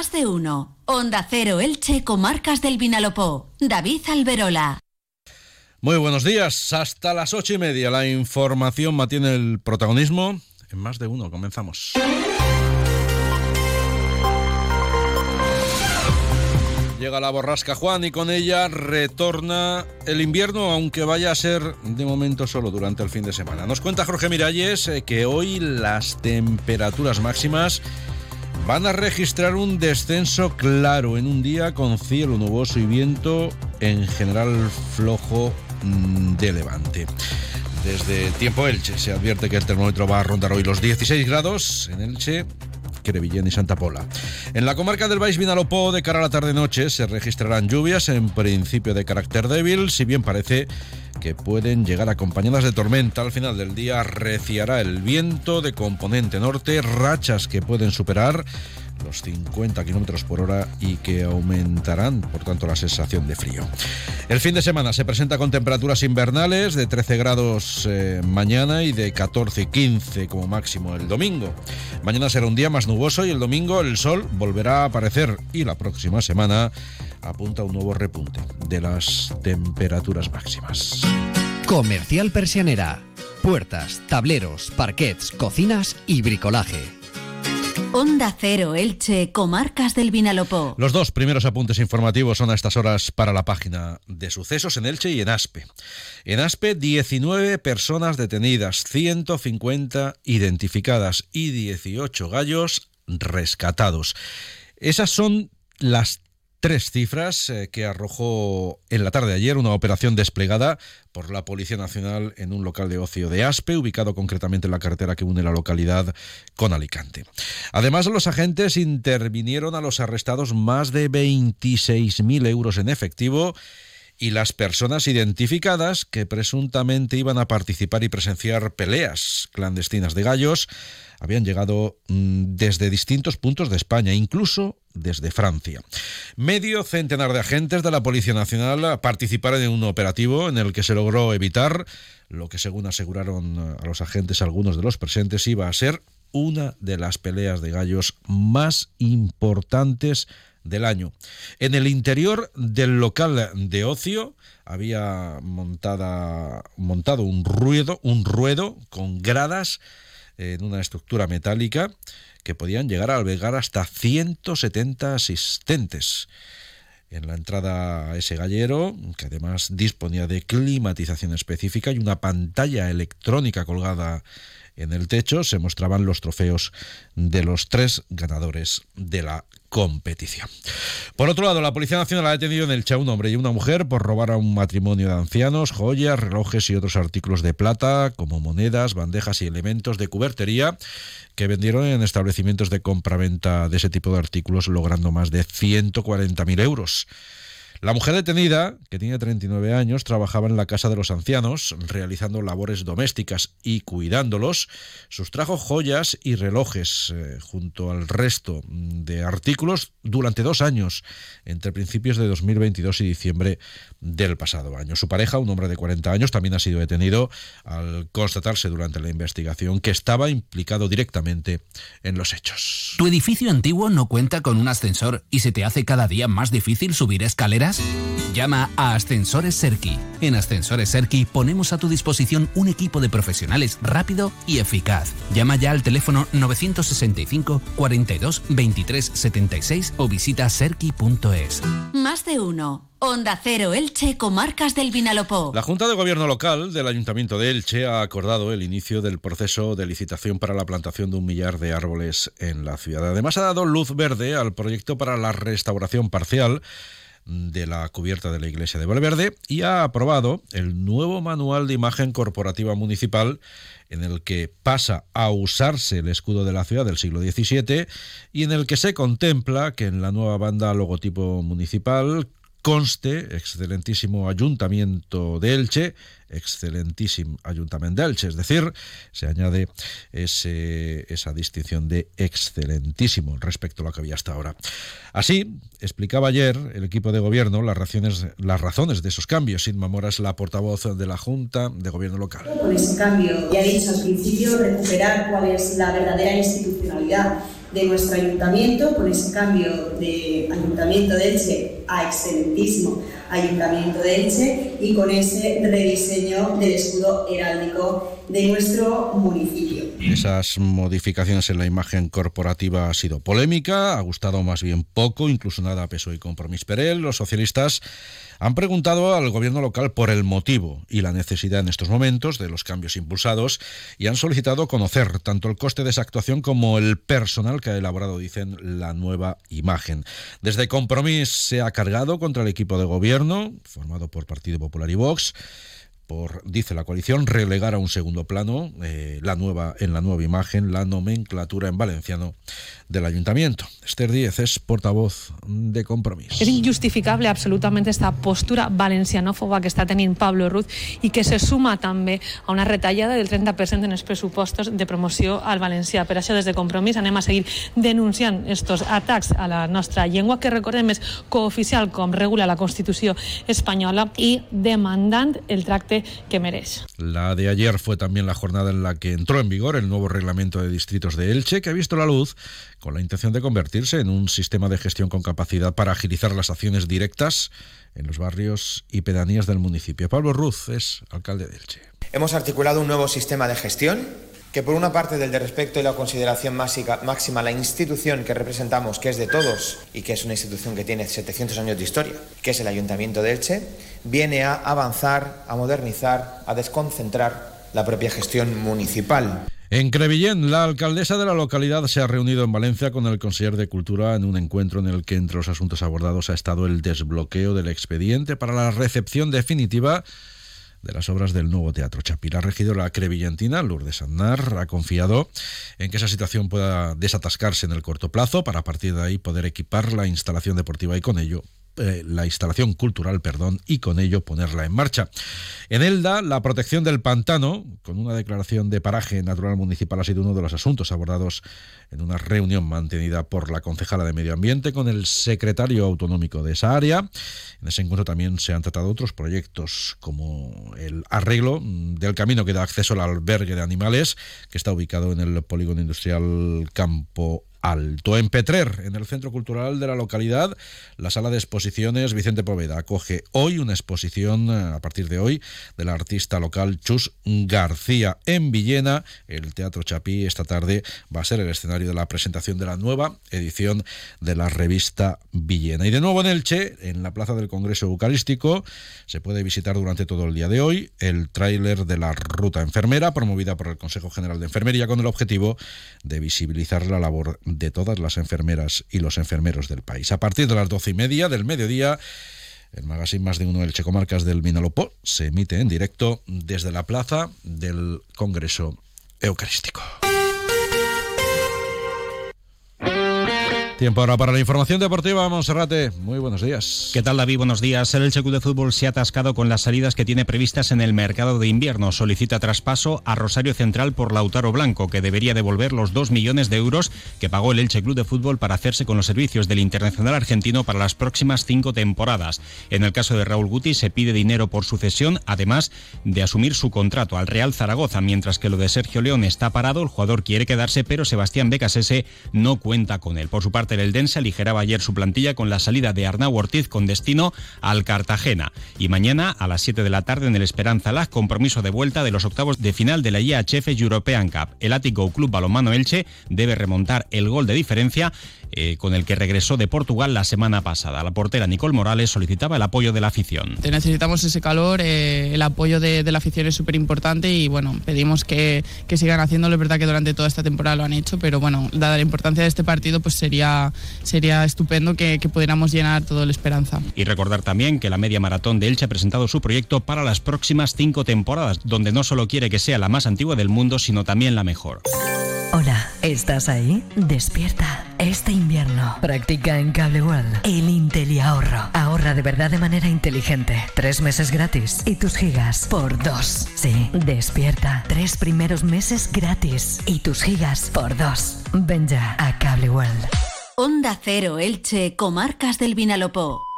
Más de uno. Onda Cero Elche, Comarcas del Vinalopó. David Alberola. Muy buenos días. Hasta las ocho y media la información mantiene el protagonismo. En más de uno, comenzamos. Llega la borrasca Juan y con ella retorna el invierno, aunque vaya a ser de momento solo durante el fin de semana. Nos cuenta Jorge Miralles eh, que hoy las temperaturas máximas van a registrar un descenso claro en un día con cielo nuboso y viento en general flojo mm, de levante. Desde tiempo Elche se advierte que el termómetro va a rondar hoy los 16 grados en Elche Crevillén y Santa Pola. En la comarca del Baix Vinalopó, de cara a la tarde-noche, se registrarán lluvias en principio de carácter débil, si bien parece que pueden llegar acompañadas de tormenta. Al final del día reciará el viento de componente norte, rachas que pueden superar los 50 kilómetros por hora y que aumentarán, por tanto, la sensación de frío. El fin de semana se presenta con temperaturas invernales de 13 grados eh, mañana y de 14 y 15 como máximo el domingo. Mañana será un día más nuboso y el domingo el sol volverá a aparecer y la próxima semana apunta un nuevo repunte de las temperaturas máximas. Comercial Persianera. Puertas, tableros, parquets, cocinas y bricolaje Onda Cero Elche, Comarcas del Vinalopó. Los dos primeros apuntes informativos son a estas horas para la página de sucesos en Elche y en Aspe. En Aspe, 19 personas detenidas, 150 identificadas y 18 gallos rescatados. Esas son las tres cifras eh, que arrojó en la tarde de ayer una operación desplegada por la Policía Nacional en un local de ocio de Aspe, ubicado concretamente en la carretera que une la localidad con Alicante. Además, los agentes intervinieron a los arrestados más de 26.000 euros en efectivo y las personas identificadas que presuntamente iban a participar y presenciar peleas clandestinas de gallos habían llegado mm, desde distintos puntos de España, incluso desde Francia. Medio centenar de agentes de la Policía Nacional participaron en un operativo en el que se logró evitar lo que según aseguraron a los agentes algunos de los presentes iba a ser una de las peleas de gallos más importantes del año. En el interior del local de ocio había montada, montado un ruedo, un ruedo con gradas en una estructura metálica que podían llegar a albergar hasta 170 asistentes. En la entrada a ese gallero, que además disponía de climatización específica y una pantalla electrónica colgada en el techo se mostraban los trofeos de los tres ganadores de la competición. Por otro lado, la Policía Nacional ha detenido en el Cha un hombre y una mujer por robar a un matrimonio de ancianos, joyas, relojes y otros artículos de plata, como monedas, bandejas y elementos de cubertería que vendieron en establecimientos de compra-venta de ese tipo de artículos, logrando más de 140.000 euros. La mujer detenida, que tiene 39 años, trabajaba en la casa de los ancianos, realizando labores domésticas y cuidándolos. Sustrajo joyas y relojes eh, junto al resto de artículos durante dos años, entre principios de 2022 y diciembre del pasado año. Su pareja, un hombre de 40 años, también ha sido detenido al constatarse durante la investigación que estaba implicado directamente en los hechos. ¿Tu edificio antiguo no cuenta con un ascensor y se te hace cada día más difícil subir escaleras? Llama a Ascensores Serki. En Ascensores Serki ponemos a tu disposición un equipo de profesionales rápido y eficaz. Llama ya al teléfono 965 42 23 76 o visita serki.es. Más de uno. Onda Cero Elche, Comarcas del Vinalopó. La Junta de Gobierno Local del Ayuntamiento de Elche ha acordado el inicio del proceso de licitación para la plantación de un millar de árboles en la ciudad. Además ha dado luz verde al proyecto para la restauración parcial de la cubierta de la iglesia de Valverde y ha aprobado el nuevo manual de imagen corporativa municipal en el que pasa a usarse el escudo de la ciudad del siglo XVII y en el que se contempla que en la nueva banda logotipo municipal conste excelentísimo ayuntamiento de Elche, excelentísimo ayuntamiento de Elche, es decir, se añade ese, esa distinción de excelentísimo respecto a lo que había hasta ahora. Así, explicaba ayer el equipo de gobierno las razones, las razones de esos cambios. Sin Mora es la portavoz de la Junta de Gobierno Local. Con ese cambio, ya he dicho al principio, recuperar cuál es la verdadera institucionalidad de nuestro ayuntamiento, con ese cambio de Ayuntamiento de Elche a excelentísimo Ayuntamiento de Elche y con ese rediseño del escudo heráldico de nuestro municipio. Esas modificaciones en la imagen corporativa ha sido polémica, ha gustado más bien poco, incluso nada a peso y compromiso Perel. Los socialistas han preguntado al gobierno local por el motivo y la necesidad en estos momentos de los cambios impulsados y han solicitado conocer tanto el coste de esa actuación como el personal que ha elaborado, dicen, la nueva imagen. Desde Compromís se ha cargado contra el equipo de gobierno, formado por Partido Popular y Vox, por, dice la coalición, relegar a un segundo plano eh, la nueva, en la nueva imagen la nomenclatura en valenciano del ayuntamiento. Esther Díez es portavoz de compromiso. Es injustificable absolutamente esta postura valencianófoba que está teniendo Pablo Ruz y que se suma también a una retallada del 30% en los presupuestos de promoción al valencià. Per això, des de Compromís, anem a seguir denunciant estos atacs a la nostra llengua, que recordem és cooficial com regula la Constitució espanyola i demandant el tracte que merece. La de ayer fue también la jornada en la que entró en vigor el nuevo reglamento de distritos de Elche, que ha visto la luz con la intención de convertirse en un sistema de gestión con capacidad para agilizar las acciones directas en los barrios y pedanías del municipio. Pablo Ruz es alcalde de Elche. Hemos articulado un nuevo sistema de gestión que por una parte del de respeto y la consideración máxima a la institución que representamos, que es de todos y que es una institución que tiene 700 años de historia, que es el Ayuntamiento de Elche, viene a avanzar, a modernizar, a desconcentrar la propia gestión municipal. En Crevillén, la alcaldesa de la localidad se ha reunido en Valencia con el conseller de Cultura en un encuentro en el que entre los asuntos abordados ha estado el desbloqueo del expediente para la recepción definitiva de las obras del nuevo Teatro Chapí. La regidora crevillantina, Lourdes Aznar, ha confiado en que esa situación pueda desatascarse en el corto plazo para a partir de ahí poder equipar la instalación deportiva y con ello eh, la instalación cultural, perdón, y con ello ponerla en marcha. En Elda, la protección del pantano, con una declaración de paraje natural municipal, ha sido uno de los asuntos abordados en una reunión mantenida por la concejala de Medio Ambiente con el secretario autonómico de esa área. En ese encuentro también se han tratado otros proyectos como el arreglo del camino que da acceso al albergue de animales, que está ubicado en el polígono industrial Campo Alto. En Petrer, en el Centro Cultural de la localidad, la sala de exposiciones Vicente Poveda acoge hoy una exposición, eh, a partir de hoy, del artista local Chus García. En Villena, el Teatro Chapí esta tarde va a ser el escenario de la presentación de la nueva edición de la revista Villena. Y de nuevo en Elche, en la Plaza del Congreso Eucarístico, se puede visitar durante todo el día de hoy el tráiler de la Ruta Enfermera, promovida por el Consejo General de Enfermería, con el objetivo de visibilizar la labor de todas las enfermeras y los enfermeros del país. A partir de las doce y media del mediodía, el magazine Más de Uno del Checomarcas del Vinalopó se emite en directo desde la plaza del Congreso Eucarístico. Tiempo ahora para la información deportiva, Monserrate. Muy buenos días. ¿Qué tal, David? Buenos días. El Elche Club de Fútbol se ha atascado con las salidas que tiene previstas en el mercado de invierno. Solicita traspaso a Rosario Central por Lautaro Blanco, que debería devolver los 2 millones de euros que pagó el Elche Club de Fútbol para hacerse con los servicios del Internacional Argentino para las próximas cinco temporadas. En el caso de Raúl Guti se pide dinero por sucesión, además de asumir su contrato al Real Zaragoza, mientras que lo de Sergio León está parado. El jugador quiere quedarse, pero Sebastián Becasese no cuenta con él. Por su parte, el Eldense aligeraba ayer su plantilla con la salida de Arnau Ortiz con destino al Cartagena. Y mañana a las 7 de la tarde en el Esperanza Lag, compromiso de vuelta de los octavos de final de la IHF European Cup. El Ático Club Balomano Elche debe remontar el gol de diferencia eh, con el que regresó de Portugal la semana pasada. La portera Nicole Morales solicitaba el apoyo de la afición. Necesitamos ese calor, eh, el apoyo de, la afición es súper importante y bueno, pedimos que, que sigan haciéndolo. Es verdad que durante toda esta temporada lo han hecho, pero bueno, dada la importancia de este partido, pues sería, sería estupendo que, que pudiéramos llenar todo el Esperanza. Y recordar también que la media maratón de Elche ha presentado su proyecto para las próximas cinco temporadas, donde no solo quiere que sea la más antigua del mundo, sino también la mejor. Hola, ¿estás ahí? Despierta. Este invierno practica en Cable World el Intel y ahorro. Ahorra de verdad de manera inteligente. Tres meses gratis y tus gigas por dos. Sí, despierta. Tres primeros meses gratis y tus gigas por dos. Ven ya a Cable World. Onda Cero Elche, Comarcas del Vinalopó.